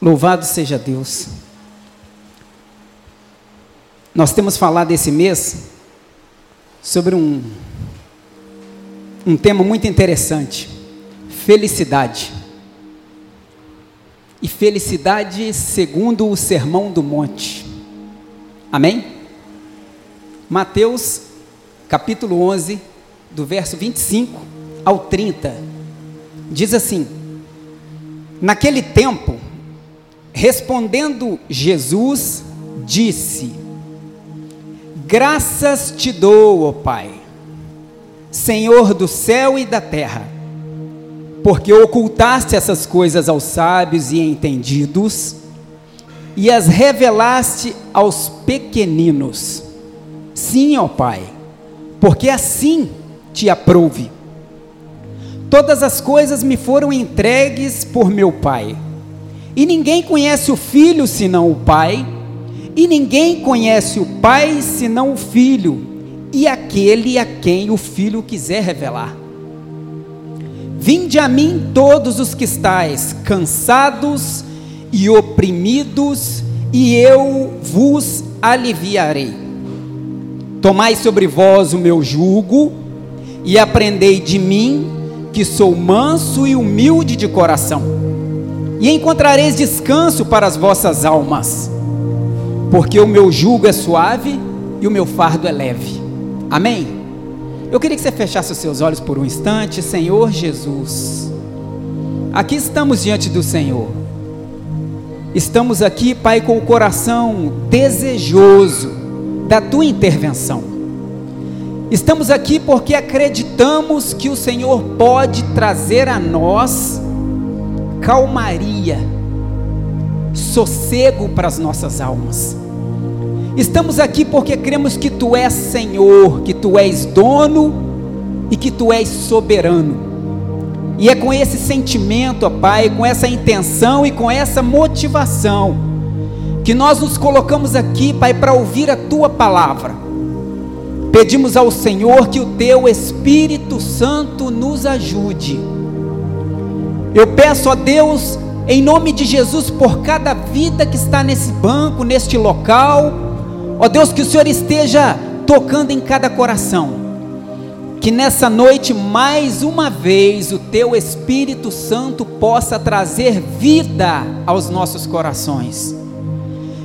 Louvado seja Deus. Nós temos falado esse mês sobre um, um tema muito interessante: felicidade. E felicidade segundo o Sermão do Monte. Amém? Mateus, capítulo 11, do verso 25 ao 30, diz assim: Naquele tempo, respondendo Jesus, disse: Graças te dou, ó Pai, Senhor do céu e da terra, porque ocultaste essas coisas aos sábios e entendidos e as revelaste aos pequeninos. Sim, ó Pai, porque assim te aprouve. Todas as coisas me foram entregues por meu Pai, e ninguém conhece o Filho senão o Pai e ninguém conhece o Pai senão o Filho, e aquele a quem o Filho quiser revelar. Vinde a mim todos os que estáis cansados e oprimidos, e eu vos aliviarei. Tomai sobre vós o meu jugo e aprendei de mim, que sou manso e humilde de coração, e encontrareis descanso para as vossas almas porque o meu jugo é suave e o meu fardo é leve. Amém? Eu queria que você fechasse os seus olhos por um instante, Senhor Jesus. Aqui estamos diante do Senhor. Estamos aqui, Pai, com o coração desejoso da tua intervenção. Estamos aqui porque acreditamos que o Senhor pode trazer a nós calmaria sossego para as nossas almas. Estamos aqui porque cremos que Tu és Senhor, que Tu és dono e que Tu és soberano. E é com esse sentimento, ó Pai, com essa intenção e com essa motivação, que nós nos colocamos aqui, Pai, para ouvir a Tua palavra. Pedimos ao Senhor que o Teu Espírito Santo nos ajude. Eu peço a Deus em nome de Jesus, por cada vida que está nesse banco, neste local, ó Deus, que o Senhor esteja tocando em cada coração, que nessa noite, mais uma vez, o Teu Espírito Santo possa trazer vida aos nossos corações,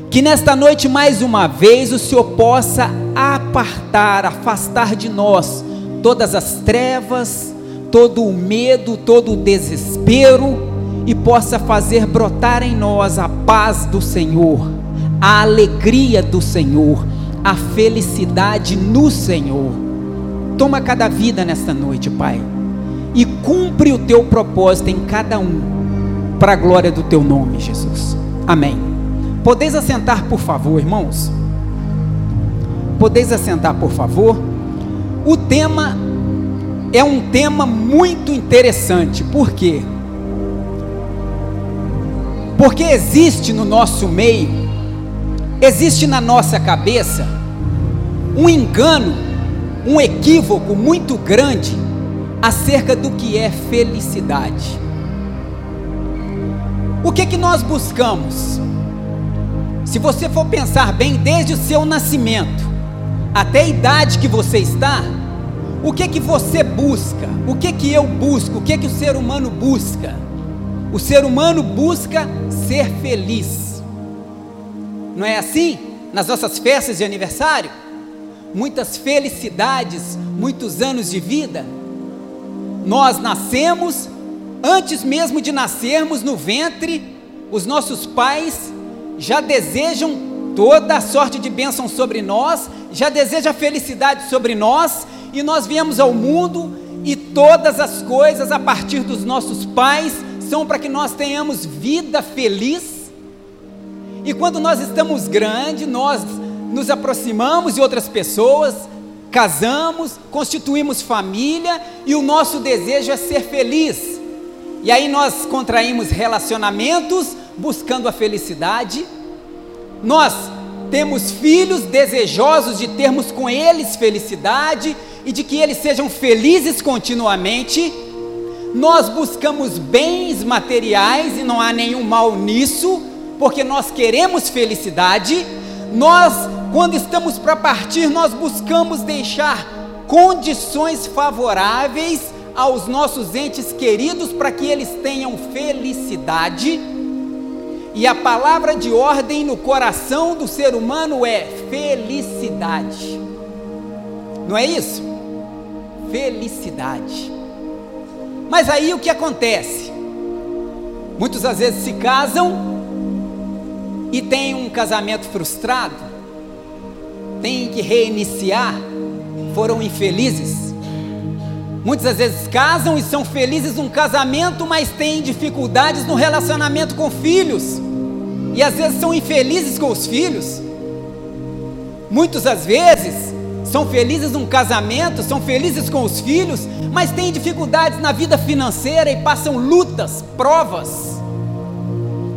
que nesta noite, mais uma vez, o Senhor possa apartar, afastar de nós todas as trevas, todo o medo, todo o desespero, e possa fazer brotar em nós a paz do Senhor, a alegria do Senhor, a felicidade no Senhor. Toma cada vida nesta noite, Pai, e cumpre o teu propósito em cada um, para a glória do teu nome, Jesus. Amém. Podeis assentar, por favor, irmãos? Podeis assentar, por favor? O tema é um tema muito interessante, por quê? Porque existe no nosso meio, existe na nossa cabeça, um engano, um equívoco muito grande acerca do que é felicidade. O que que nós buscamos? Se você for pensar bem, desde o seu nascimento até a idade que você está, o que que você busca? O que que eu busco? O que que o ser humano busca? O ser humano busca ser feliz. Não é assim? Nas nossas festas de aniversário? Muitas felicidades, muitos anos de vida. Nós nascemos, antes mesmo de nascermos no ventre, os nossos pais já desejam toda a sorte de bênção sobre nós, já desejam felicidade sobre nós, e nós viemos ao mundo e todas as coisas a partir dos nossos pais são para que nós tenhamos vida feliz. E quando nós estamos grandes, nós nos aproximamos de outras pessoas, casamos, constituímos família e o nosso desejo é ser feliz. E aí nós contraímos relacionamentos buscando a felicidade. Nós temos filhos desejosos de termos com eles felicidade e de que eles sejam felizes continuamente nós buscamos bens materiais e não há nenhum mal nisso, porque nós queremos felicidade. Nós, quando estamos para partir, nós buscamos deixar condições favoráveis aos nossos entes queridos para que eles tenham felicidade. E a palavra de ordem no coração do ser humano é felicidade. Não é isso? Felicidade. Mas aí o que acontece? Muitos às vezes se casam e têm um casamento frustrado, têm que reiniciar, foram infelizes. Muitas às vezes casam e são felizes num casamento, mas têm dificuldades no relacionamento com filhos. E às vezes são infelizes com os filhos. Muitas às vezes são felizes num casamento, são felizes com os filhos, mas têm dificuldades na vida financeira e passam lutas, provas.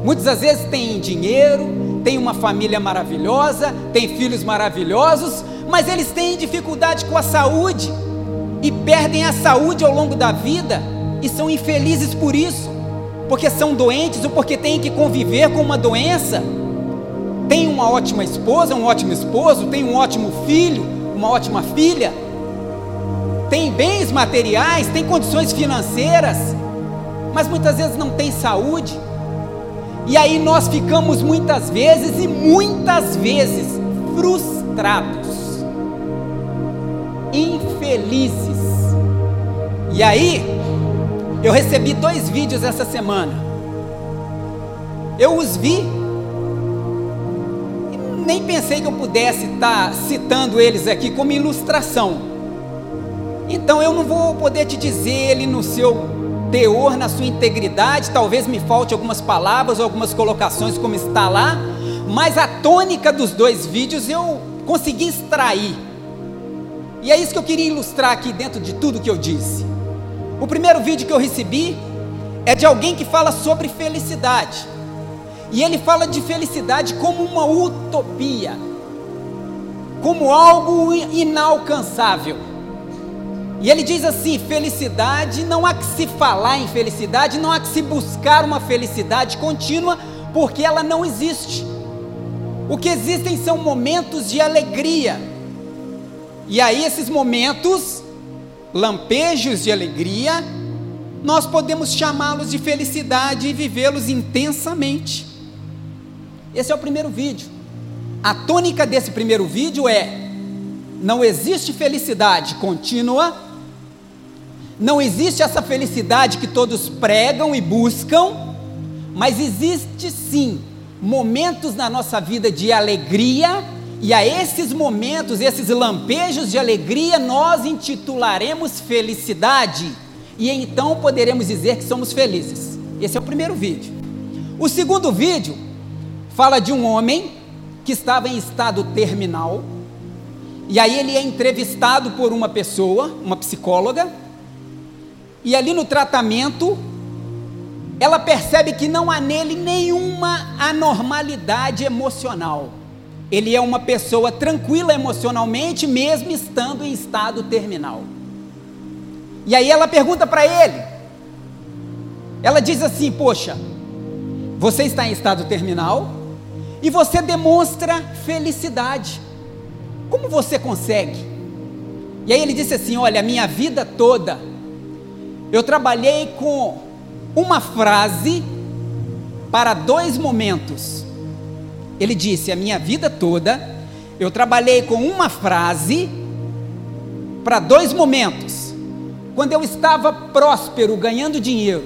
Muitas às vezes têm dinheiro, têm uma família maravilhosa, têm filhos maravilhosos, mas eles têm dificuldade com a saúde e perdem a saúde ao longo da vida e são infelizes por isso, porque são doentes ou porque têm que conviver com uma doença. Tem uma ótima esposa, um ótimo esposo, tem um ótimo filho, uma ótima filha, tem bens materiais, tem condições financeiras, mas muitas vezes não tem saúde. E aí nós ficamos muitas vezes e muitas vezes frustrados, infelizes. E aí, eu recebi dois vídeos essa semana. Eu os vi nem pensei que eu pudesse estar citando eles aqui como ilustração. Então eu não vou poder te dizer ele no seu teor, na sua integridade, talvez me falte algumas palavras, algumas colocações como está lá, mas a tônica dos dois vídeos eu consegui extrair. E é isso que eu queria ilustrar aqui dentro de tudo que eu disse. O primeiro vídeo que eu recebi é de alguém que fala sobre felicidade. E ele fala de felicidade como uma utopia, como algo inalcançável. E ele diz assim: felicidade, não há que se falar em felicidade, não há que se buscar uma felicidade contínua, porque ela não existe. O que existem são momentos de alegria. E aí, esses momentos, lampejos de alegria, nós podemos chamá-los de felicidade e vivê-los intensamente. Esse é o primeiro vídeo. A tônica desse primeiro vídeo é: não existe felicidade contínua, não existe essa felicidade que todos pregam e buscam, mas existe sim momentos na nossa vida de alegria, e a esses momentos, esses lampejos de alegria, nós intitularemos felicidade, e então poderemos dizer que somos felizes. Esse é o primeiro vídeo. O segundo vídeo fala de um homem que estava em estado terminal, e aí ele é entrevistado por uma pessoa, uma psicóloga, e ali no tratamento, ela percebe que não há nele nenhuma anormalidade emocional. Ele é uma pessoa tranquila emocionalmente, mesmo estando em estado terminal. E aí ela pergunta para ele, ela diz assim: Poxa, você está em estado terminal, e você demonstra felicidade. Como você consegue? E aí ele disse assim: Olha, a minha vida toda eu trabalhei com uma frase para dois momentos. Ele disse: A minha vida toda eu trabalhei com uma frase para dois momentos. Quando eu estava próspero, ganhando dinheiro,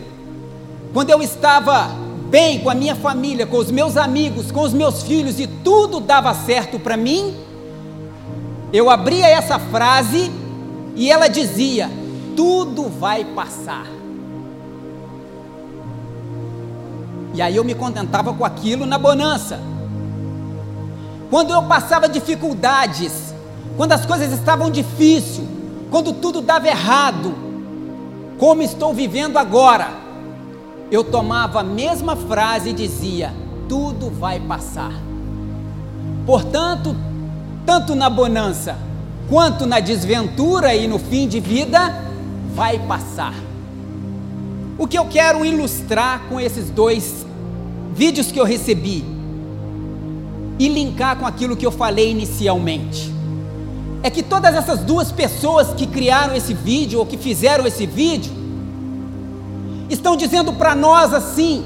quando eu estava bem com a minha família, com os meus amigos, com os meus filhos e tudo dava certo para mim, eu abria essa frase e ela dizia: tudo vai passar. E aí eu me contentava com aquilo na bonança. Quando eu passava dificuldades, quando as coisas estavam difíceis, quando tudo dava errado, como estou vivendo agora, eu tomava a mesma frase e dizia: tudo vai passar. Portanto, tanto na bonança quanto na desventura e no fim de vida, vai passar. O que eu quero ilustrar com esses dois vídeos que eu recebi e linkar com aquilo que eu falei inicialmente é que todas essas duas pessoas que criaram esse vídeo ou que fizeram esse vídeo estão dizendo para nós assim: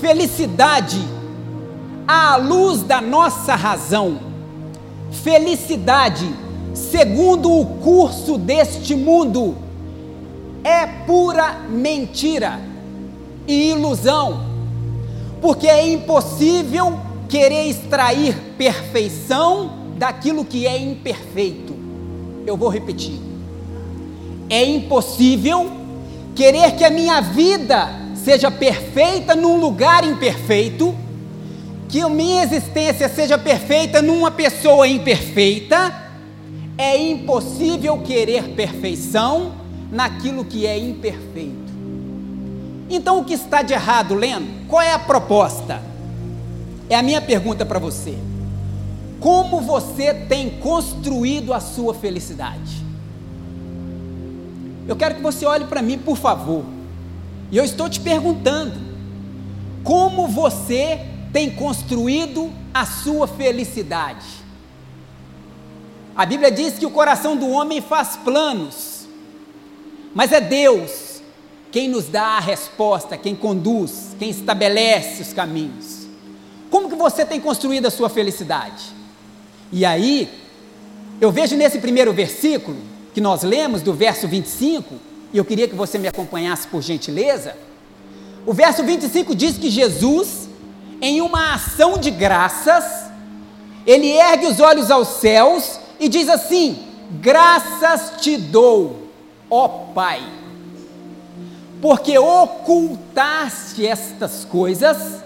felicidade à luz da nossa razão, felicidade segundo o curso deste mundo é pura mentira e ilusão, porque é impossível querer extrair perfeição daquilo que é imperfeito. Eu vou repetir. É impossível querer que a minha vida seja perfeita num lugar imperfeito, que a minha existência seja perfeita numa pessoa imperfeita. É impossível querer perfeição naquilo que é imperfeito. Então, o que está de errado, Leno? Qual é a proposta? É a minha pergunta para você. Como você tem construído a sua felicidade? Eu quero que você olhe para mim, por favor. E eu estou te perguntando: como você tem construído a sua felicidade? A Bíblia diz que o coração do homem faz planos, mas é Deus quem nos dá a resposta, quem conduz, quem estabelece os caminhos. Como que você tem construído a sua felicidade? E aí, eu vejo nesse primeiro versículo que nós lemos, do verso 25, e eu queria que você me acompanhasse por gentileza. O verso 25 diz que Jesus, em uma ação de graças, ele ergue os olhos aos céus e diz assim: Graças te dou, ó Pai, porque ocultaste estas coisas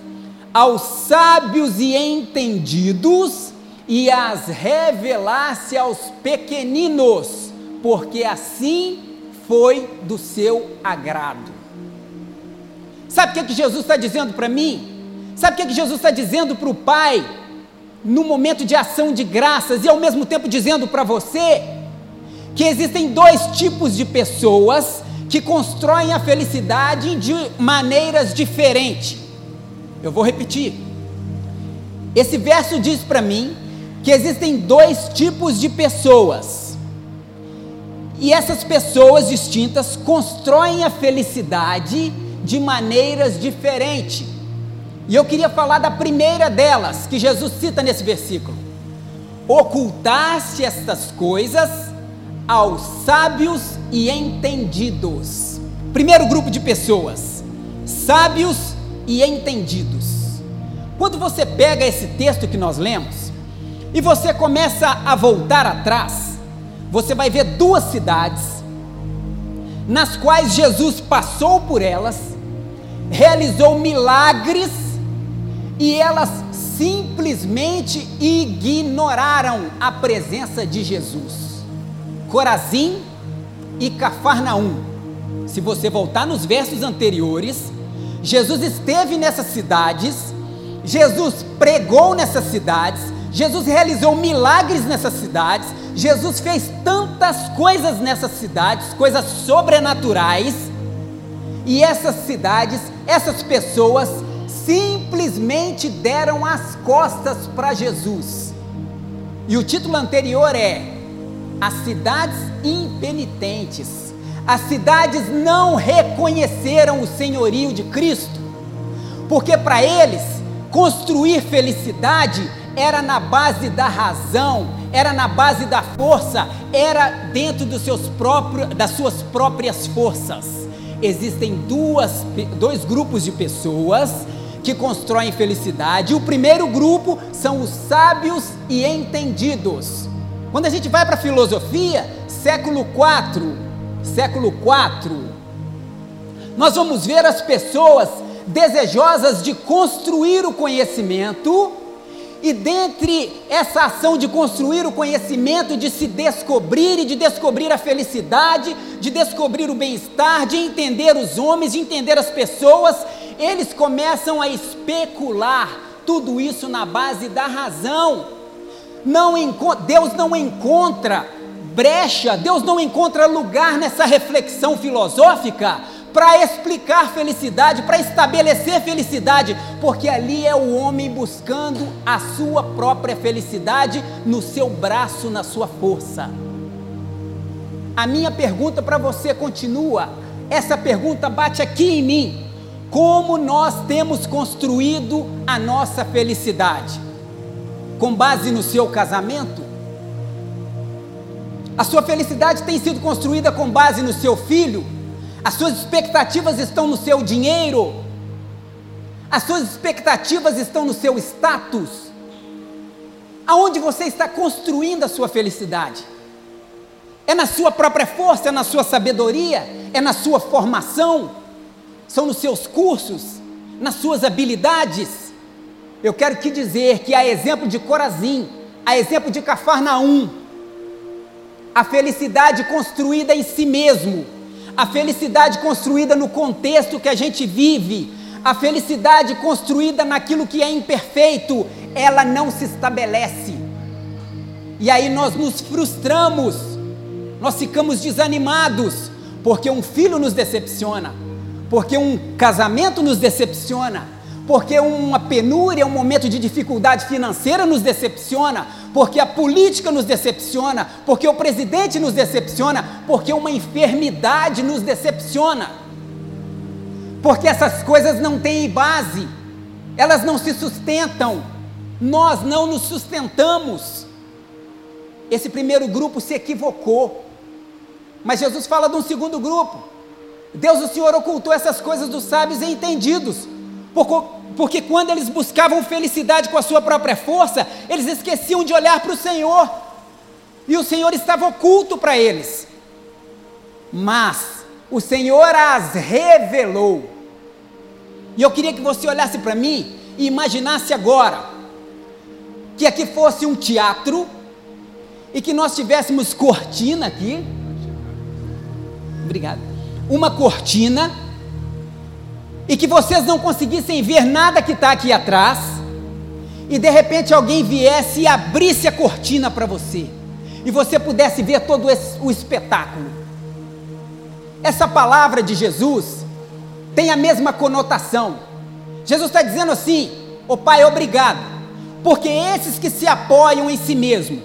aos sábios e entendidos e as revelaste aos pequeninos, porque assim foi do seu agrado. Sabe o que, é que Jesus está dizendo para mim? Sabe o que, é que Jesus está dizendo para o Pai, no momento de ação de graças, e ao mesmo tempo dizendo para você? que existem dois tipos de pessoas que constroem a felicidade de maneiras diferentes. Eu vou repetir. Esse verso diz para mim que existem dois tipos de pessoas. E essas pessoas distintas constroem a felicidade de maneiras diferentes. E eu queria falar da primeira delas, que Jesus cita nesse versículo: Ocultaste estas coisas aos sábios e entendidos. Primeiro grupo de pessoas, sábios e entendidos. Quando você pega esse texto que nós lemos e você começa a voltar atrás, você vai ver duas cidades nas quais Jesus passou por elas, realizou milagres e elas simplesmente ignoraram a presença de Jesus. Corazim e Cafarnaum. Se você voltar nos versos anteriores, Jesus esteve nessas cidades, Jesus pregou nessas cidades, Jesus realizou milagres nessas cidades, Jesus fez tantas coisas nessas cidades, coisas sobrenaturais, e essas cidades, essas pessoas simplesmente deram as costas para Jesus. E o título anterior é as cidades impenitentes, as cidades não reconheceram o senhorio de Cristo, porque para eles construir felicidade era na base da razão, era na base da força, era dentro dos seus próprios, das suas próprias forças. Existem duas, dois grupos de pessoas que constroem felicidade. O primeiro grupo são os sábios e entendidos. Quando a gente vai para a filosofia, século 4, século 4, nós vamos ver as pessoas desejosas de construir o conhecimento, e dentre essa ação de construir o conhecimento, de se descobrir e de descobrir a felicidade, de descobrir o bem-estar, de entender os homens, de entender as pessoas, eles começam a especular tudo isso na base da razão. Não Deus não encontra brecha, Deus não encontra lugar nessa reflexão filosófica para explicar felicidade, para estabelecer felicidade, porque ali é o homem buscando a sua própria felicidade no seu braço, na sua força. A minha pergunta para você continua, essa pergunta bate aqui em mim. Como nós temos construído a nossa felicidade? Com base no seu casamento? A sua felicidade tem sido construída com base no seu filho? As suas expectativas estão no seu dinheiro? As suas expectativas estão no seu status? Aonde você está construindo a sua felicidade? É na sua própria força, é na sua sabedoria, é na sua formação, são nos seus cursos, nas suas habilidades. Eu quero te dizer que a exemplo de Corazim, a exemplo de Cafarnaum, a felicidade construída em si mesmo, a felicidade construída no contexto que a gente vive, a felicidade construída naquilo que é imperfeito, ela não se estabelece. E aí nós nos frustramos nós ficamos desanimados porque um filho nos decepciona, porque um casamento nos decepciona, porque uma penúria, um momento de dificuldade financeira nos decepciona, porque a política nos decepciona, porque o presidente nos decepciona, porque uma enfermidade nos decepciona. Porque essas coisas não têm base, elas não se sustentam, nós não nos sustentamos. Esse primeiro grupo se equivocou. Mas Jesus fala de um segundo grupo. Deus, o Senhor, ocultou essas coisas dos sábios e entendidos, porque quando eles buscavam felicidade com a sua própria força, eles esqueciam de olhar para o Senhor, e o Senhor estava oculto para eles. Mas o Senhor as revelou. E eu queria que você olhasse para mim e imaginasse agora que aqui fosse um teatro e que nós tivéssemos cortina aqui Obrigado. Uma cortina e que vocês não conseguissem ver nada que está aqui atrás, e de repente alguém viesse e abrisse a cortina para você, e você pudesse ver todo esse, o espetáculo. Essa palavra de Jesus tem a mesma conotação. Jesus está dizendo assim: Ô oh, Pai, obrigado, porque esses que se apoiam em si mesmo,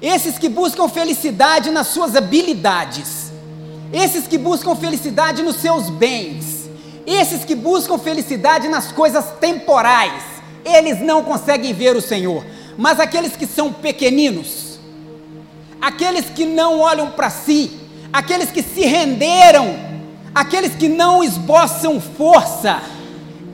esses que buscam felicidade nas suas habilidades, esses que buscam felicidade nos seus bens, esses que buscam felicidade nas coisas temporais, eles não conseguem ver o Senhor. Mas aqueles que são pequeninos, aqueles que não olham para si, aqueles que se renderam, aqueles que não esboçam força,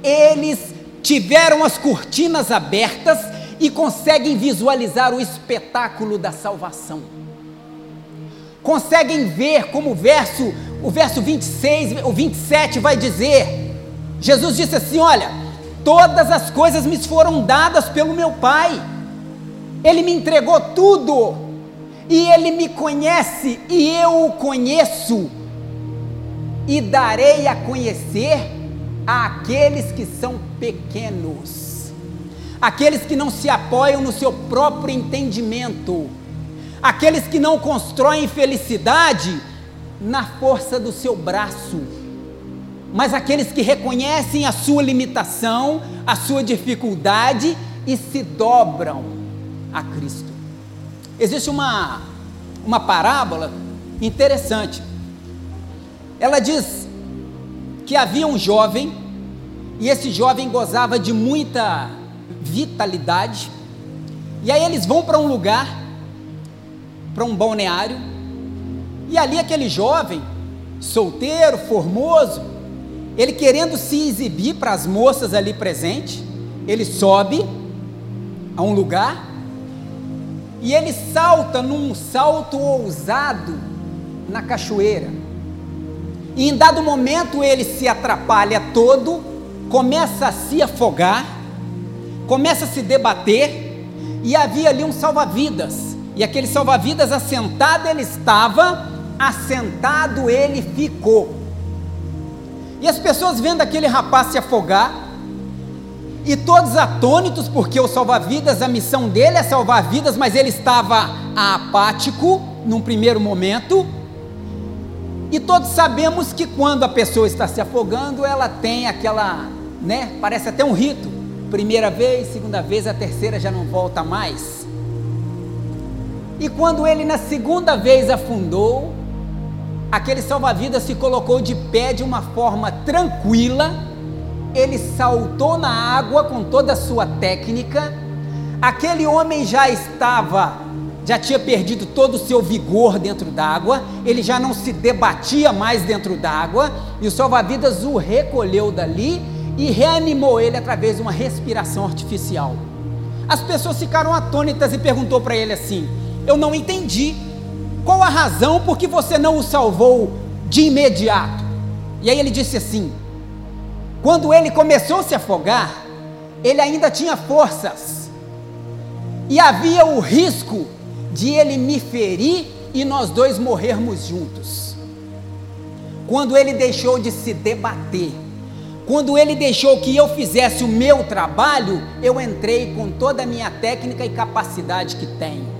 eles tiveram as cortinas abertas e conseguem visualizar o espetáculo da salvação conseguem ver como o verso, o verso 26, o 27 vai dizer. Jesus disse assim: Olha, todas as coisas me foram dadas pelo meu Pai, Ele me entregou tudo, e Ele me conhece, e eu o conheço, e darei a conhecer àqueles que são pequenos, aqueles que não se apoiam no seu próprio entendimento aqueles que não constroem felicidade na força do seu braço, mas aqueles que reconhecem a sua limitação, a sua dificuldade e se dobram a Cristo. Existe uma, uma parábola interessante. Ela diz que havia um jovem, e esse jovem gozava de muita vitalidade, e aí eles vão para um lugar para um balneário. E ali aquele jovem, solteiro, formoso, ele querendo se exibir para as moças ali presentes, ele sobe a um lugar e ele salta num salto ousado na cachoeira. E em dado momento ele se atrapalha todo, começa a se afogar, começa a se debater, e havia ali um salva-vidas e aquele salva-vidas assentado ele estava, assentado ele ficou. E as pessoas vendo aquele rapaz se afogar, e todos atônitos, porque o salva-vidas, a missão dele é salvar vidas, mas ele estava apático num primeiro momento. E todos sabemos que quando a pessoa está se afogando, ela tem aquela, né? Parece até um rito. Primeira vez, segunda vez, a terceira já não volta mais. E quando ele na segunda vez afundou, aquele salva-vidas se colocou de pé de uma forma tranquila, ele saltou na água com toda a sua técnica. Aquele homem já estava já tinha perdido todo o seu vigor dentro d'água, ele já não se debatia mais dentro d'água, e o salva-vidas o recolheu dali e reanimou ele através de uma respiração artificial. As pessoas ficaram atônitas e perguntou para ele assim: "Eu não entendi. Qual a razão por que você não o salvou de imediato?" E aí ele disse assim: "Quando ele começou a se afogar, ele ainda tinha forças. E havia o risco de ele me ferir e nós dois morrermos juntos. Quando ele deixou de se debater, quando ele deixou que eu fizesse o meu trabalho, eu entrei com toda a minha técnica e capacidade que tenho.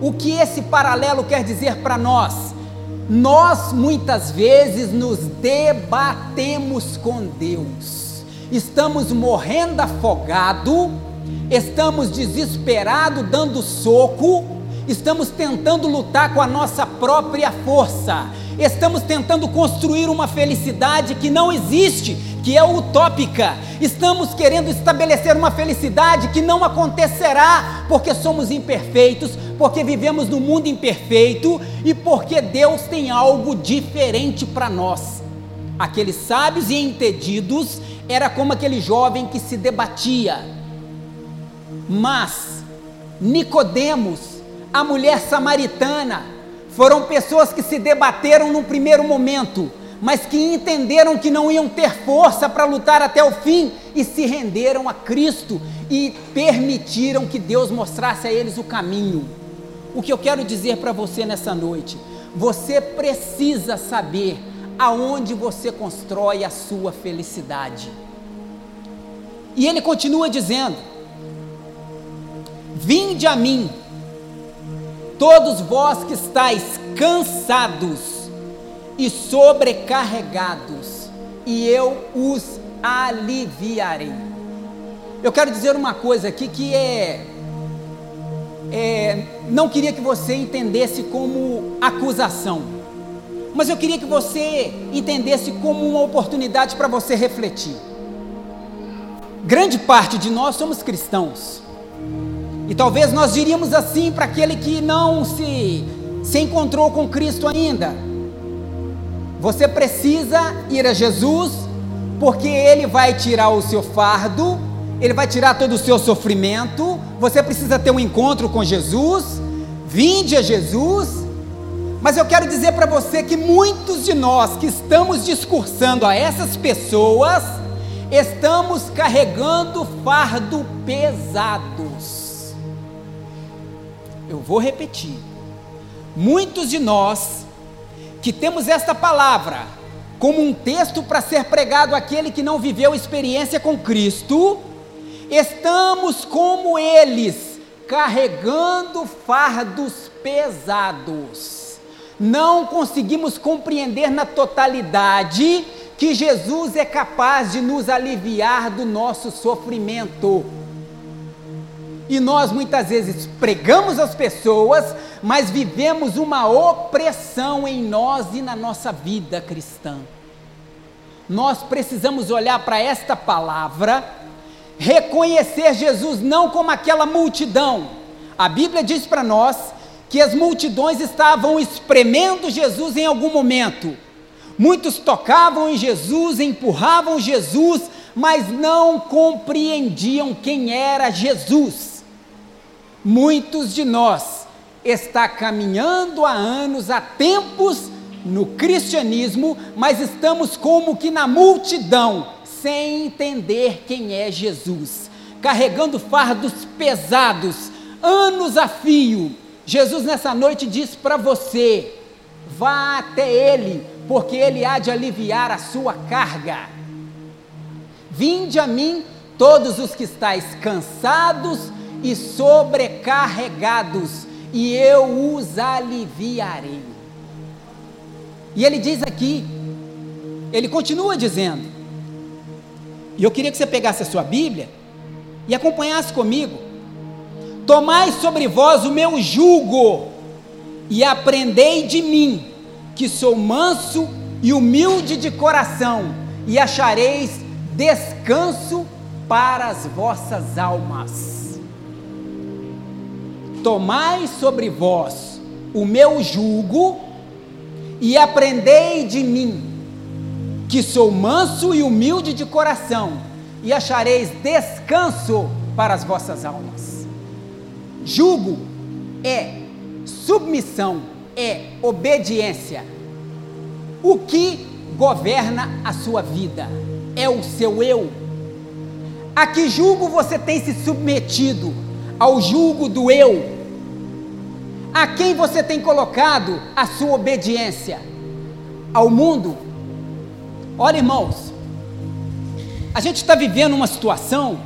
O que esse paralelo quer dizer para nós? Nós muitas vezes nos debatemos com Deus, estamos morrendo afogado, estamos desesperados, dando soco, estamos tentando lutar com a nossa própria força, estamos tentando construir uma felicidade que não existe, que é utópica, estamos querendo estabelecer uma felicidade que não acontecerá, porque somos imperfeitos, porque vivemos no mundo imperfeito e porque Deus tem algo diferente para nós. Aqueles sábios e entendidos era como aquele jovem que se debatia, mas Nicodemos a mulher samaritana, foram pessoas que se debateram no primeiro momento, mas que entenderam que não iam ter força para lutar até o fim e se renderam a Cristo e permitiram que Deus mostrasse a eles o caminho. O que eu quero dizer para você nessa noite, você precisa saber aonde você constrói a sua felicidade. E ele continua dizendo: Vinde a mim, todos vós que estáis cansados e sobrecarregados, e eu os aliviarei. Eu quero dizer uma coisa aqui que é, é não queria que você entendesse como acusação, mas eu queria que você entendesse como uma oportunidade para você refletir. Grande parte de nós somos cristãos. E talvez nós diríamos assim para aquele que não se, se encontrou com Cristo ainda: você precisa ir a Jesus, porque Ele vai tirar o seu fardo, Ele vai tirar todo o seu sofrimento. Você precisa ter um encontro com Jesus, vinde a Jesus. Mas eu quero dizer para você que muitos de nós que estamos discursando a essas pessoas, estamos carregando fardo pesados. Eu vou repetir. Muitos de nós que temos esta palavra como um texto para ser pregado àquele que não viveu experiência com Cristo, estamos como eles, carregando fardos pesados. Não conseguimos compreender na totalidade que Jesus é capaz de nos aliviar do nosso sofrimento. E nós muitas vezes pregamos as pessoas, mas vivemos uma opressão em nós e na nossa vida cristã. Nós precisamos olhar para esta palavra, reconhecer Jesus não como aquela multidão. A Bíblia diz para nós que as multidões estavam espremendo Jesus em algum momento. Muitos tocavam em Jesus, empurravam Jesus, mas não compreendiam quem era Jesus. Muitos de nós está caminhando há anos, há tempos no cristianismo, mas estamos como que na multidão, sem entender quem é Jesus, carregando fardos pesados, anos a fio. Jesus nessa noite diz para você: vá até Ele, porque Ele há de aliviar a sua carga. Vinde a mim, todos os que estáis cansados e sobrecarregados, e eu os aliviarei. E ele diz aqui, ele continua dizendo, e eu queria que você pegasse a sua Bíblia e acompanhasse comigo. Tomai sobre vós o meu jugo e aprendei de mim, que sou manso e humilde de coração, e achareis descanso para as vossas almas. Tomai sobre vós o meu jugo e aprendei de mim, que sou manso e humilde de coração, e achareis descanso para as vossas almas. Jugo é submissão, é obediência. O que governa a sua vida é o seu eu. A que julgo você tem se submetido? Ao julgo do eu. A quem você tem colocado a sua obediência? Ao mundo? Olha, irmãos, a gente está vivendo uma situação.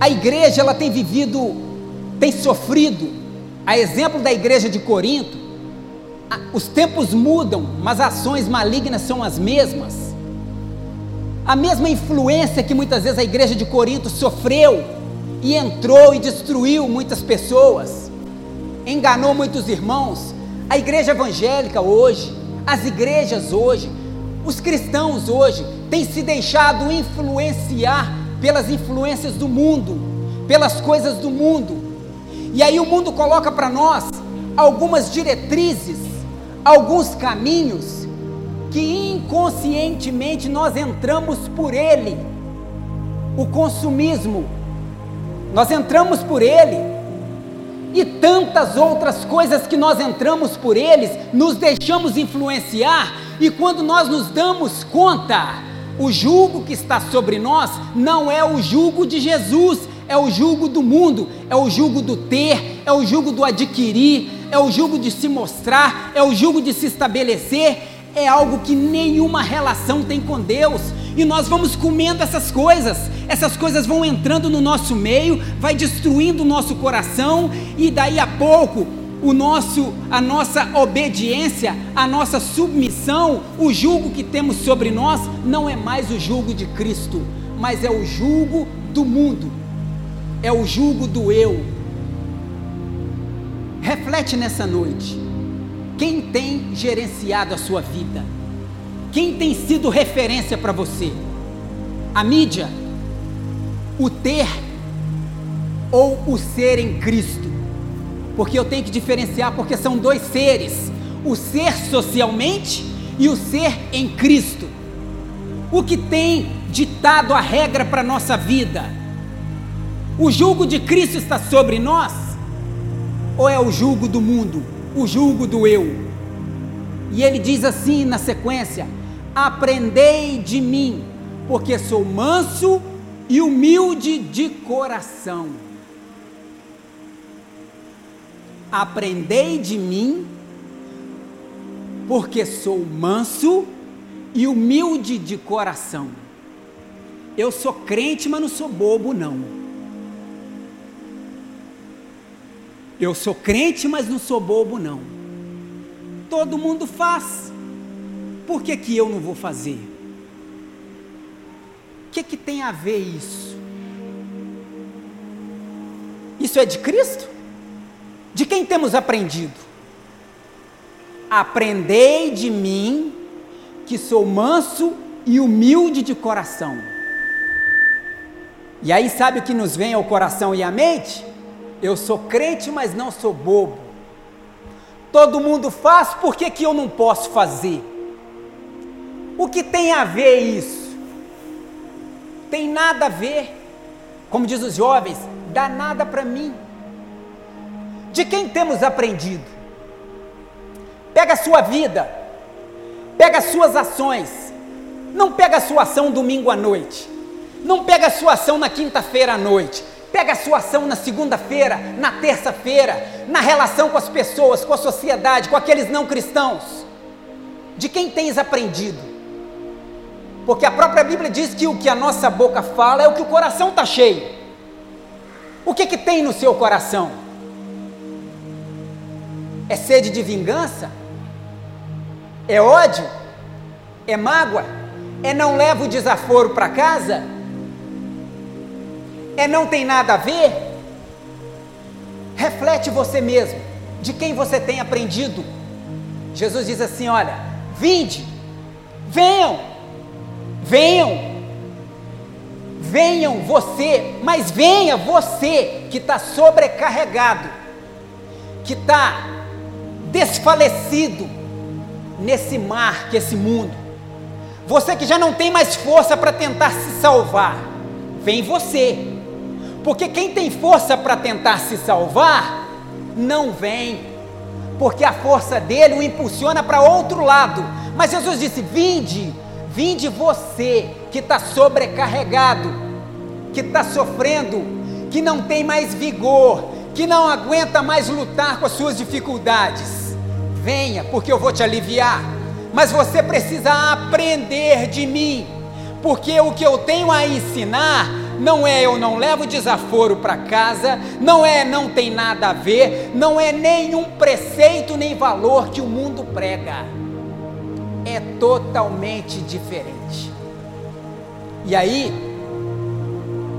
A igreja ela tem vivido, tem sofrido. A exemplo da igreja de Corinto, os tempos mudam, mas as ações malignas são as mesmas. A mesma influência que muitas vezes a igreja de Corinto sofreu e entrou e destruiu muitas pessoas, enganou muitos irmãos. A igreja evangélica hoje, as igrejas hoje, os cristãos hoje têm se deixado influenciar pelas influências do mundo, pelas coisas do mundo. E aí o mundo coloca para nós algumas diretrizes, alguns caminhos que inconscientemente nós entramos por ele. O consumismo, nós entramos por ele. E tantas outras coisas que nós entramos por eles, nos deixamos influenciar, e quando nós nos damos conta, o jugo que está sobre nós não é o jugo de Jesus, é o jugo do mundo, é o jugo do ter, é o jugo do adquirir, é o jugo de se mostrar, é o jugo de se estabelecer, é algo que nenhuma relação tem com Deus, e nós vamos comendo essas coisas, essas coisas vão entrando no nosso meio, vai destruindo o nosso coração, e daí a pouco o nosso, a nossa obediência, a nossa submissão, o jugo que temos sobre nós não é mais o jugo de Cristo, mas é o jugo do mundo, é o jugo do eu. Reflete nessa noite. Quem tem gerenciado a sua vida? Quem tem sido referência para você? A mídia? O ter ou o ser em Cristo? Porque eu tenho que diferenciar, porque são dois seres: o ser socialmente e o ser em Cristo. O que tem ditado a regra para a nossa vida? O julgo de Cristo está sobre nós? Ou é o julgo do mundo? o julgo do eu. E ele diz assim na sequência: Aprendei de mim, porque sou manso e humilde de coração. Aprendei de mim, porque sou manso e humilde de coração. Eu sou crente, mas não sou bobo, não. Eu sou crente, mas não sou bobo, não. Todo mundo faz. Por que, que eu não vou fazer? O que, que tem a ver isso? Isso é de Cristo? De quem temos aprendido? Aprendei de mim, que sou manso e humilde de coração. E aí, sabe o que nos vem ao coração e à mente? Eu sou crente, mas não sou bobo. Todo mundo faz, por que, que eu não posso fazer? O que tem a ver isso? Tem nada a ver. Como diz os jovens, dá nada para mim. De quem temos aprendido? Pega a sua vida, pega as suas ações. Não pega a sua ação domingo à noite. Não pega a sua ação na quinta-feira à noite. Pega a sua ação na segunda-feira, na terça-feira, na relação com as pessoas, com a sociedade, com aqueles não cristãos. De quem tens aprendido? Porque a própria Bíblia diz que o que a nossa boca fala é o que o coração está cheio. O que, que tem no seu coração? É sede de vingança? É ódio? É mágoa? É não leva o desaforo para casa? É não tem nada a ver? Reflete você mesmo, de quem você tem aprendido. Jesus diz assim: olha, vinde, venham, venham, venham você, mas venha você que está sobrecarregado, que está desfalecido nesse mar que é esse mundo. Você que já não tem mais força para tentar se salvar, vem você. Porque quem tem força para tentar se salvar, não vem. Porque a força dele o impulsiona para outro lado. Mas Jesus disse: Vinde, vinde você que está sobrecarregado, que está sofrendo, que não tem mais vigor, que não aguenta mais lutar com as suas dificuldades. Venha, porque eu vou te aliviar. Mas você precisa aprender de mim, porque o que eu tenho a ensinar não é eu não levo desaforo para casa, não é não tem nada a ver, não é nenhum preceito nem valor que o mundo prega. É totalmente diferente. E aí,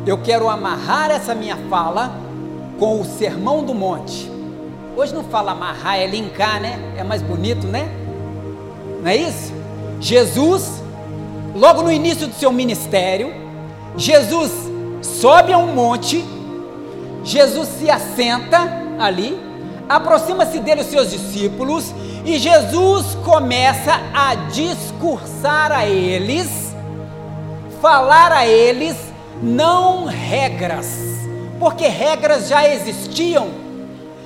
eu quero amarrar essa minha fala com o Sermão do Monte. Hoje não fala amarrar, é linkar, né? É mais bonito, né? Não é isso? Jesus, logo no início do seu ministério, Jesus sobe a um monte, Jesus se assenta ali, aproxima-se dele os seus discípulos e Jesus começa a discursar a eles, falar a eles, não regras, porque regras já existiam,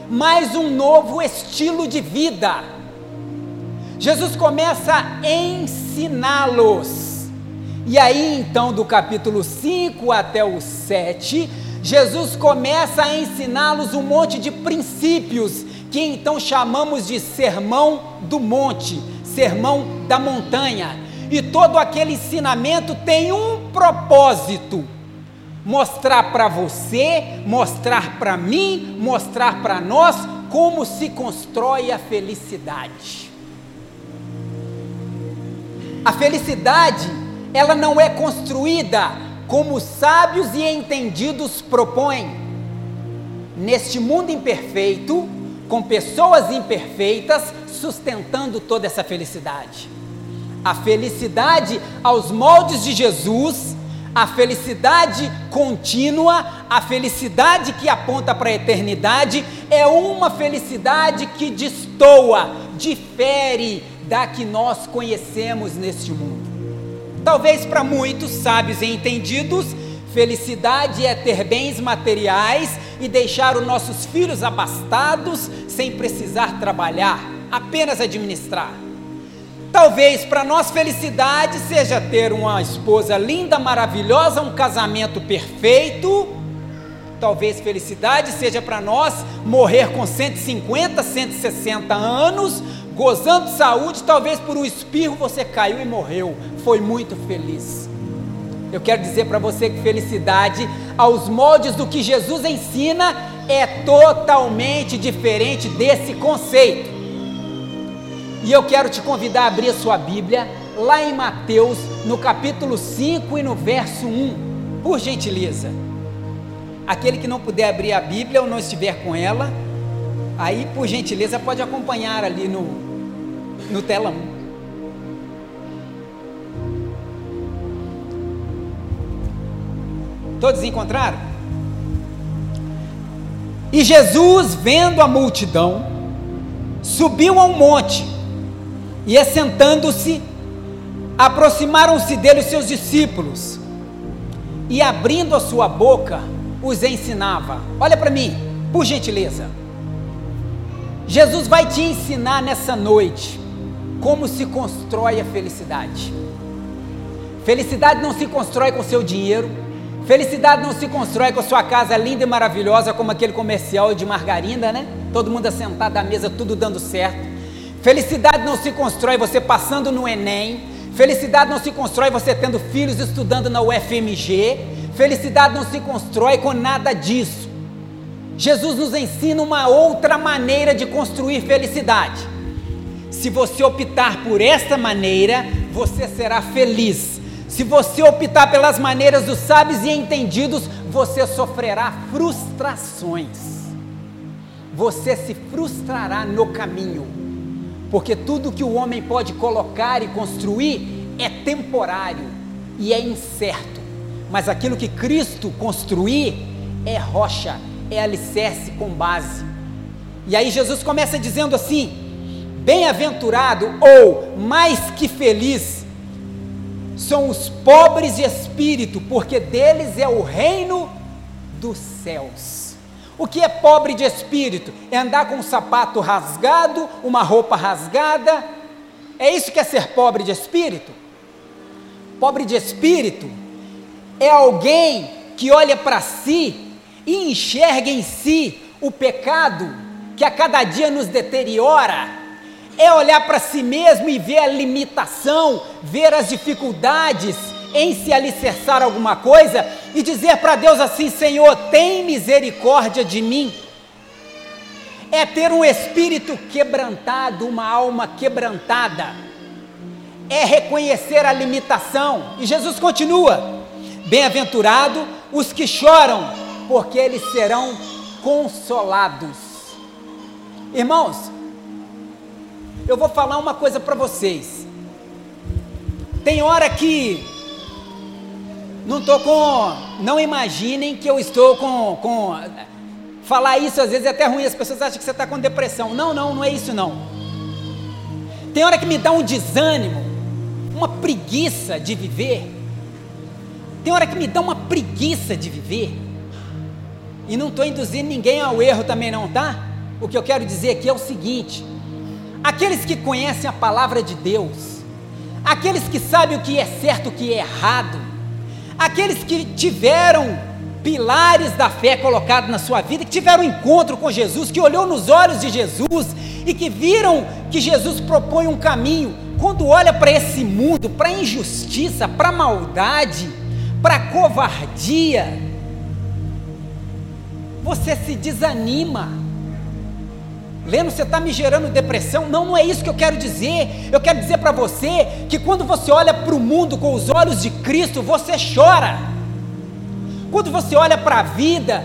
mas um novo estilo de vida. Jesus começa a ensiná-los. E aí, então, do capítulo 5 até o 7, Jesus começa a ensiná-los um monte de princípios, que então chamamos de sermão do monte, sermão da montanha. E todo aquele ensinamento tem um propósito: mostrar para você, mostrar para mim, mostrar para nós como se constrói a felicidade. A felicidade ela não é construída como sábios e entendidos propõem. Neste mundo imperfeito, com pessoas imperfeitas, sustentando toda essa felicidade. A felicidade aos moldes de Jesus, a felicidade contínua, a felicidade que aponta para a eternidade, é uma felicidade que destoa, difere da que nós conhecemos neste mundo. Talvez para muitos sábios e entendidos, felicidade é ter bens materiais e deixar os nossos filhos abastados sem precisar trabalhar, apenas administrar. Talvez para nós felicidade seja ter uma esposa linda, maravilhosa, um casamento perfeito. Talvez felicidade seja para nós morrer com 150, 160 anos, gozando de saúde, talvez por um espirro você caiu e morreu, foi muito feliz. Eu quero dizer para você que felicidade, aos moldes do que Jesus ensina, é totalmente diferente desse conceito. E eu quero te convidar a abrir a sua Bíblia lá em Mateus, no capítulo 5 e no verso 1, por gentileza. Aquele que não puder abrir a Bíblia ou não estiver com ela, aí por gentileza pode acompanhar ali no, no telão. Todos encontraram? E Jesus, vendo a multidão, subiu a um monte e, assentando-se, aproximaram-se dele os seus discípulos e, abrindo a sua boca, os ensinava. Olha para mim, por gentileza. Jesus vai te ensinar nessa noite como se constrói a felicidade. Felicidade não se constrói com seu dinheiro. Felicidade não se constrói com sua casa linda e maravilhosa, como aquele comercial de margarina, né? Todo mundo assentado à mesa, tudo dando certo. Felicidade não se constrói você passando no Enem. Felicidade não se constrói você tendo filhos estudando na UFMG. Felicidade não se constrói com nada disso. Jesus nos ensina uma outra maneira de construir felicidade Se você optar por esta maneira, você será feliz. Se você optar pelas maneiras dos sábios e entendidos, você sofrerá frustrações. Você se frustrará no caminho, porque tudo que o homem pode colocar e construir é temporário e é incerto, mas aquilo que Cristo construir é rocha, é alicerce com base. E aí Jesus começa dizendo assim: Bem-aventurado ou mais que feliz são os pobres de espírito, porque deles é o reino dos céus. O que é pobre de espírito? É andar com um sapato rasgado, uma roupa rasgada. É isso que é ser pobre de espírito? Pobre de espírito é alguém que olha para si e enxerga em si o pecado que a cada dia nos deteriora. É olhar para si mesmo e ver a limitação, ver as dificuldades em se alicerçar alguma coisa e dizer para Deus assim: Senhor, tem misericórdia de mim. É ter um espírito quebrantado, uma alma quebrantada. É reconhecer a limitação. E Jesus continua: Bem-aventurado os que choram, porque eles serão consolados. Irmãos, eu vou falar uma coisa para vocês. Tem hora que não estou com. Não imaginem que eu estou com, com. Falar isso às vezes é até ruim, as pessoas acham que você está com depressão. Não, não, não é isso não. Tem hora que me dá um desânimo, uma preguiça de viver. Tem hora que me dá uma preguiça de viver. E não estou induzindo ninguém ao erro também, não, tá? O que eu quero dizer aqui é o seguinte: aqueles que conhecem a palavra de Deus, aqueles que sabem o que é certo, o que é errado, aqueles que tiveram pilares da fé colocados na sua vida, que tiveram um encontro com Jesus, que olhou nos olhos de Jesus e que viram que Jesus propõe um caminho, quando olha para esse mundo, para a injustiça, para maldade, para a covardia, você se desanima Lendo, você está me gerando depressão? Não, não é isso que eu quero dizer. Eu quero dizer para você que quando você olha para o mundo com os olhos de Cristo, você chora. Quando você olha para a vida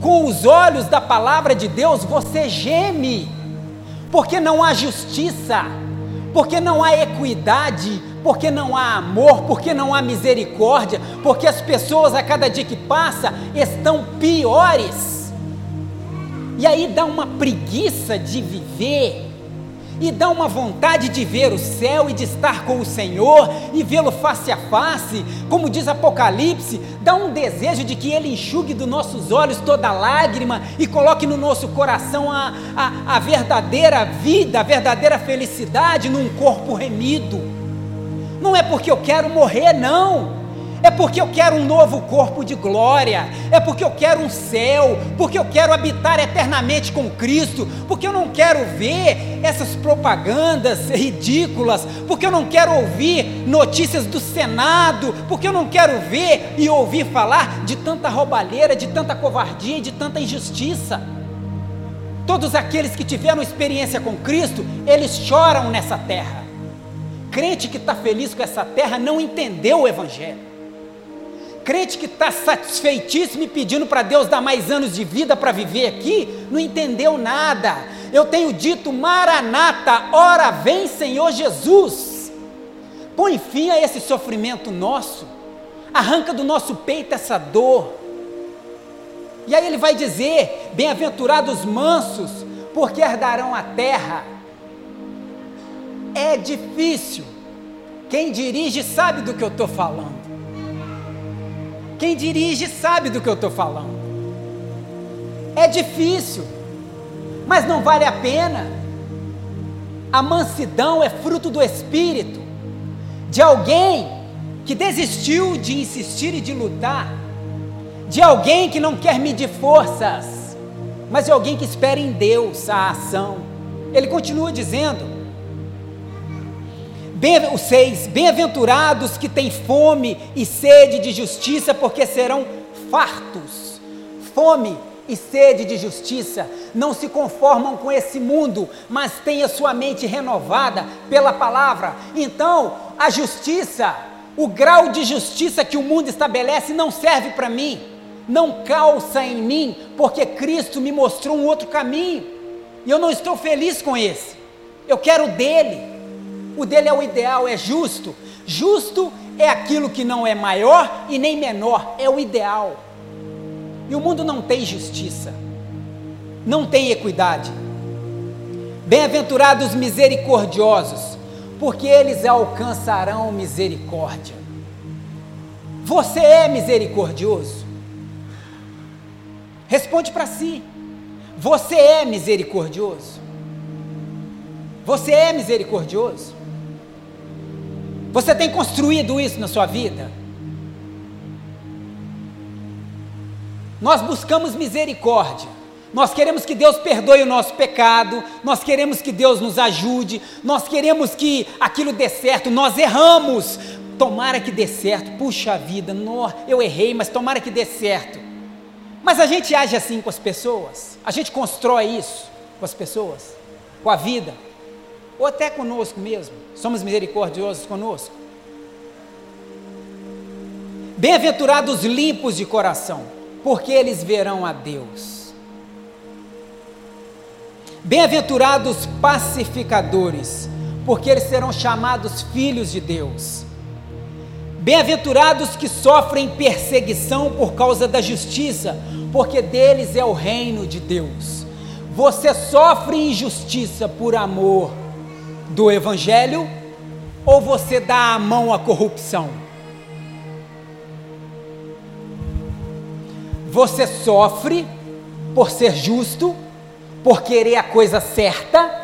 com os olhos da palavra de Deus, você geme. Porque não há justiça, porque não há equidade, porque não há amor, porque não há misericórdia, porque as pessoas a cada dia que passa estão piores. E aí dá uma preguiça de viver, e dá uma vontade de ver o céu e de estar com o Senhor e vê-lo face a face, como diz Apocalipse, dá um desejo de que Ele enxugue dos nossos olhos toda lágrima e coloque no nosso coração a, a, a verdadeira vida, a verdadeira felicidade num corpo remido. Não é porque eu quero morrer, não é porque eu quero um novo corpo de glória, é porque eu quero um céu, porque eu quero habitar eternamente com Cristo, porque eu não quero ver essas propagandas ridículas, porque eu não quero ouvir notícias do Senado, porque eu não quero ver e ouvir falar de tanta roubalheira, de tanta covardia e de tanta injustiça. Todos aqueles que tiveram experiência com Cristo, eles choram nessa terra. Crente que está feliz com essa terra não entendeu o Evangelho. Crente que está satisfeitíssimo e pedindo para Deus dar mais anos de vida para viver aqui, não entendeu nada. Eu tenho dito, Maranata, ora vem Senhor Jesus. Põe fim a esse sofrimento nosso, arranca do nosso peito essa dor. E aí ele vai dizer: Bem-aventurados mansos, porque herdarão a terra. É difícil. Quem dirige sabe do que eu estou falando. Quem dirige sabe do que eu estou falando. É difícil, mas não vale a pena. A mansidão é fruto do espírito, de alguém que desistiu de insistir e de lutar, de alguém que não quer medir forças, mas de alguém que espera em Deus a ação. Ele continua dizendo: Bem, o 6: Bem-aventurados que têm fome e sede de justiça, porque serão fartos. Fome e sede de justiça, não se conformam com esse mundo, mas têm a sua mente renovada pela palavra. Então, a justiça, o grau de justiça que o mundo estabelece não serve para mim, não calça em mim, porque Cristo me mostrou um outro caminho, e eu não estou feliz com esse. Eu quero dele. O dele é o ideal, é justo. Justo é aquilo que não é maior e nem menor, é o ideal. E o mundo não tem justiça, não tem equidade. Bem-aventurados misericordiosos, porque eles alcançarão misericórdia. Você é misericordioso? Responde para si. Você é misericordioso? Você é misericordioso? Você tem construído isso na sua vida? Nós buscamos misericórdia. Nós queremos que Deus perdoe o nosso pecado, nós queremos que Deus nos ajude, nós queremos que aquilo dê certo, nós erramos. Tomara que dê certo, puxa vida, eu errei, mas tomara que dê certo. Mas a gente age assim com as pessoas, a gente constrói isso com as pessoas, com a vida, ou até conosco mesmo. Somos misericordiosos conosco. Bem-aventurados limpos de coração porque eles verão a Deus. Bem-aventurados pacificadores, porque eles serão chamados filhos de Deus. Bem-aventurados que sofrem perseguição por causa da justiça, porque deles é o reino de Deus. Você sofre injustiça por amor do Evangelho ou você dá a mão à corrupção? Você sofre por ser justo, por querer a coisa certa,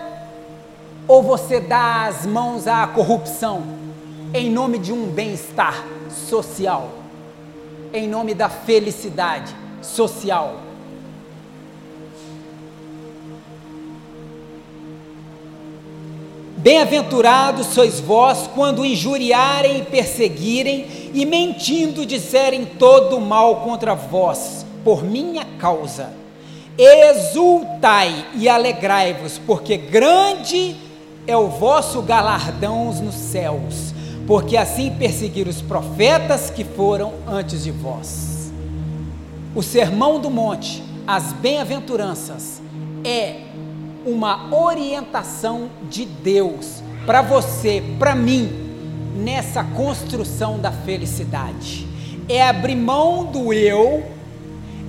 ou você dá as mãos à corrupção em nome de um bem-estar social, em nome da felicidade social? Bem-aventurados sois vós quando injuriarem e perseguirem e mentindo disserem todo o mal contra vós, por minha causa. Exultai e alegrai-vos, porque grande é o vosso galardão nos céus, porque assim perseguiram os profetas que foram antes de vós. O sermão do monte, as bem-aventuranças, é uma orientação de Deus para você, para mim, nessa construção da felicidade. É abrir mão do eu,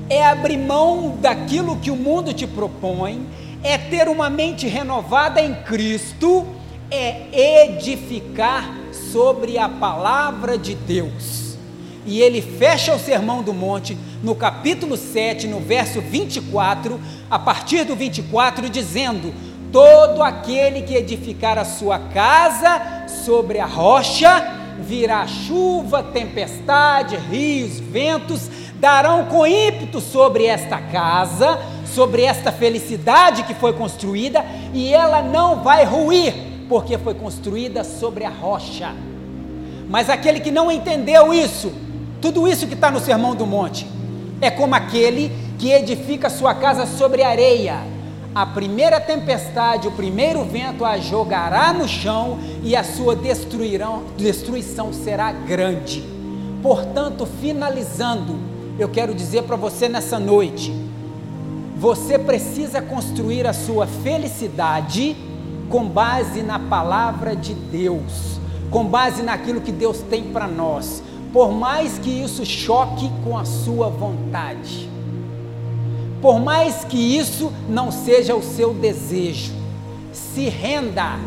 é abrir mão daquilo que o mundo te propõe, é ter uma mente renovada em Cristo, é edificar sobre a palavra de Deus. E ele fecha o sermão do monte no capítulo 7, no verso 24, a partir do 24, dizendo: Todo aquele que edificar a sua casa sobre a rocha, virá chuva, tempestade, rios, ventos, darão com ímpeto sobre esta casa, sobre esta felicidade que foi construída, e ela não vai ruir, porque foi construída sobre a rocha. Mas aquele que não entendeu isso, tudo isso que está no Sermão do Monte, é como aquele que edifica sua casa sobre areia. A primeira tempestade, o primeiro vento a jogará no chão e a sua destruição será grande. Portanto, finalizando, eu quero dizer para você nessa noite: você precisa construir a sua felicidade com base na palavra de Deus, com base naquilo que Deus tem para nós por mais que isso choque com a sua vontade, por mais que isso não seja o seu desejo, se renda,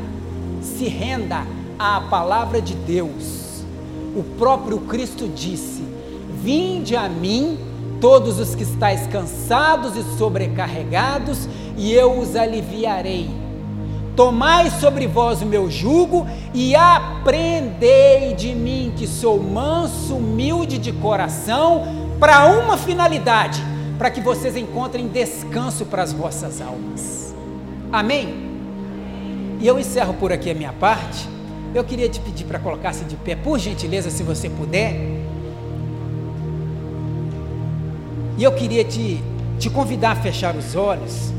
se renda à palavra de Deus. O próprio Cristo disse: Vinde a mim, todos os que estáis cansados e sobrecarregados, e eu os aliviarei. Tomai sobre vós o meu jugo e aprendei de mim, que sou manso, humilde de coração, para uma finalidade, para que vocês encontrem descanso para as vossas almas. Amém? E eu encerro por aqui a minha parte. Eu queria te pedir para colocar-se de pé, por gentileza, se você puder. E eu queria te te convidar a fechar os olhos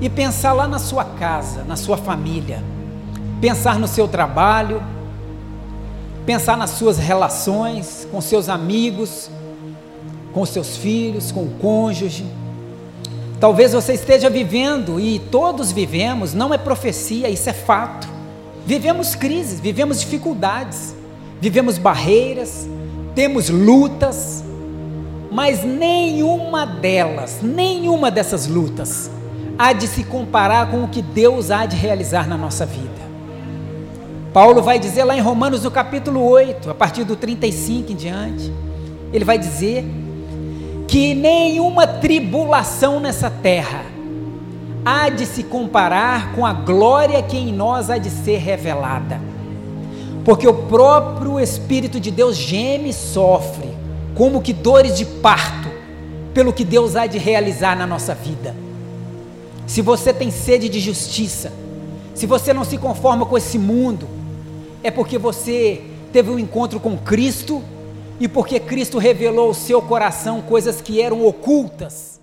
e pensar lá na sua casa, na sua família, pensar no seu trabalho, pensar nas suas relações com seus amigos, com seus filhos, com o cônjuge. Talvez você esteja vivendo, e todos vivemos, não é profecia, isso é fato. Vivemos crises, vivemos dificuldades, vivemos barreiras, temos lutas, mas nenhuma delas, nenhuma dessas lutas há de se comparar com o que Deus há de realizar na nossa vida. Paulo vai dizer lá em Romanos no capítulo 8, a partir do 35 em diante, ele vai dizer que nenhuma tribulação nessa terra há de se comparar com a glória que em nós há de ser revelada. Porque o próprio Espírito de Deus geme e sofre, como que dores de parto, pelo que Deus há de realizar na nossa vida. Se você tem sede de justiça, se você não se conforma com esse mundo, é porque você teve um encontro com Cristo e porque Cristo revelou ao seu coração coisas que eram ocultas